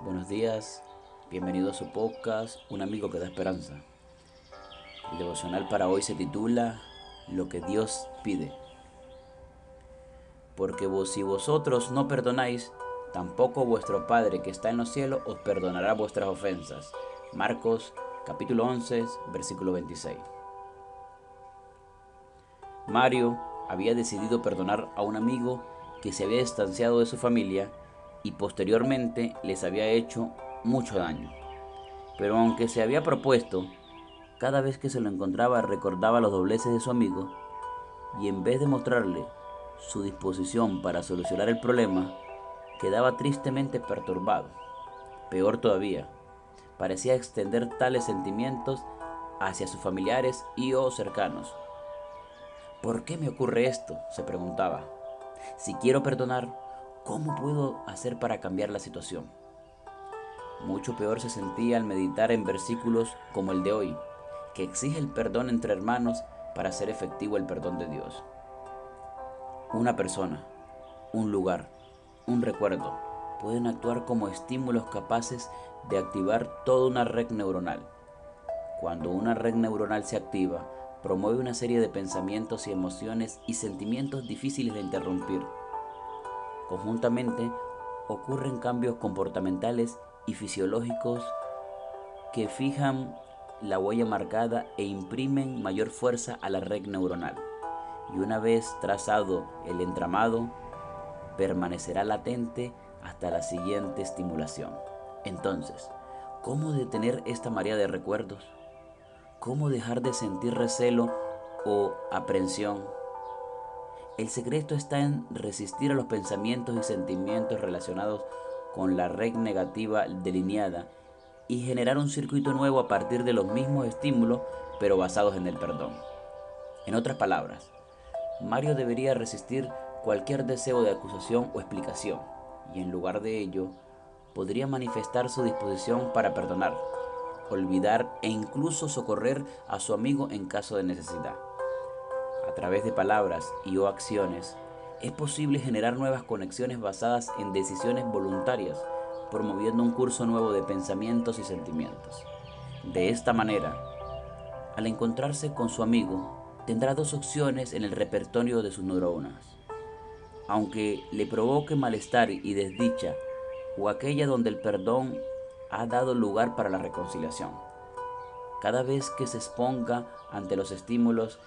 Buenos días, bienvenido a su podcast, Un amigo que da esperanza. El devocional para hoy se titula Lo que Dios pide. Porque vos, si vosotros no perdonáis, tampoco vuestro Padre que está en los cielos os perdonará vuestras ofensas. Marcos capítulo 11, versículo 26. Mario había decidido perdonar a un amigo que se había distanciado de su familia y posteriormente les había hecho mucho daño. Pero aunque se había propuesto, cada vez que se lo encontraba recordaba los dobleces de su amigo y en vez de mostrarle su disposición para solucionar el problema, quedaba tristemente perturbado. Peor todavía, parecía extender tales sentimientos hacia sus familiares y o cercanos. ¿Por qué me ocurre esto? se preguntaba. Si quiero perdonar, ¿Cómo puedo hacer para cambiar la situación? Mucho peor se sentía al meditar en versículos como el de hoy, que exige el perdón entre hermanos para hacer efectivo el perdón de Dios. Una persona, un lugar, un recuerdo pueden actuar como estímulos capaces de activar toda una red neuronal. Cuando una red neuronal se activa, promueve una serie de pensamientos y emociones y sentimientos difíciles de interrumpir Conjuntamente ocurren cambios comportamentales y fisiológicos que fijan la huella marcada e imprimen mayor fuerza a la red neuronal. Y una vez trazado el entramado, permanecerá latente hasta la siguiente estimulación. Entonces, ¿cómo detener esta marea de recuerdos? ¿Cómo dejar de sentir recelo o aprensión el secreto está en resistir a los pensamientos y sentimientos relacionados con la red negativa delineada y generar un circuito nuevo a partir de los mismos estímulos pero basados en el perdón. En otras palabras, Mario debería resistir cualquier deseo de acusación o explicación y en lugar de ello podría manifestar su disposición para perdonar, olvidar e incluso socorrer a su amigo en caso de necesidad través de palabras y o acciones, es posible generar nuevas conexiones basadas en decisiones voluntarias, promoviendo un curso nuevo de pensamientos y sentimientos. De esta manera, al encontrarse con su amigo, tendrá dos opciones en el repertorio de sus neuronas. Aunque le provoque malestar y desdicha, o aquella donde el perdón ha dado lugar para la reconciliación. Cada vez que se exponga ante los estímulos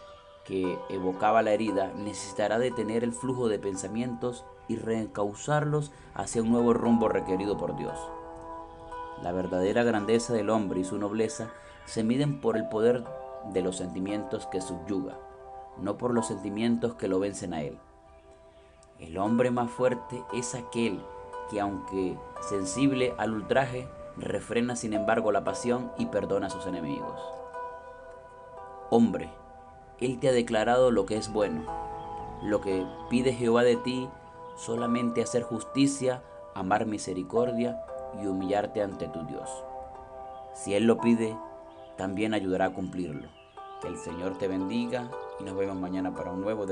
que evocaba la herida necesitará detener el flujo de pensamientos y reencauzarlos hacia un nuevo rumbo requerido por Dios. La verdadera grandeza del hombre y su nobleza se miden por el poder de los sentimientos que subyuga, no por los sentimientos que lo vencen a él. El hombre más fuerte es aquel que aunque sensible al ultraje, refrena sin embargo la pasión y perdona a sus enemigos. Hombre, él te ha declarado lo que es bueno. Lo que pide Jehová de ti, solamente hacer justicia, amar misericordia y humillarte ante tu Dios. Si Él lo pide, también ayudará a cumplirlo. Que el Señor te bendiga y nos vemos mañana para un nuevo devoción.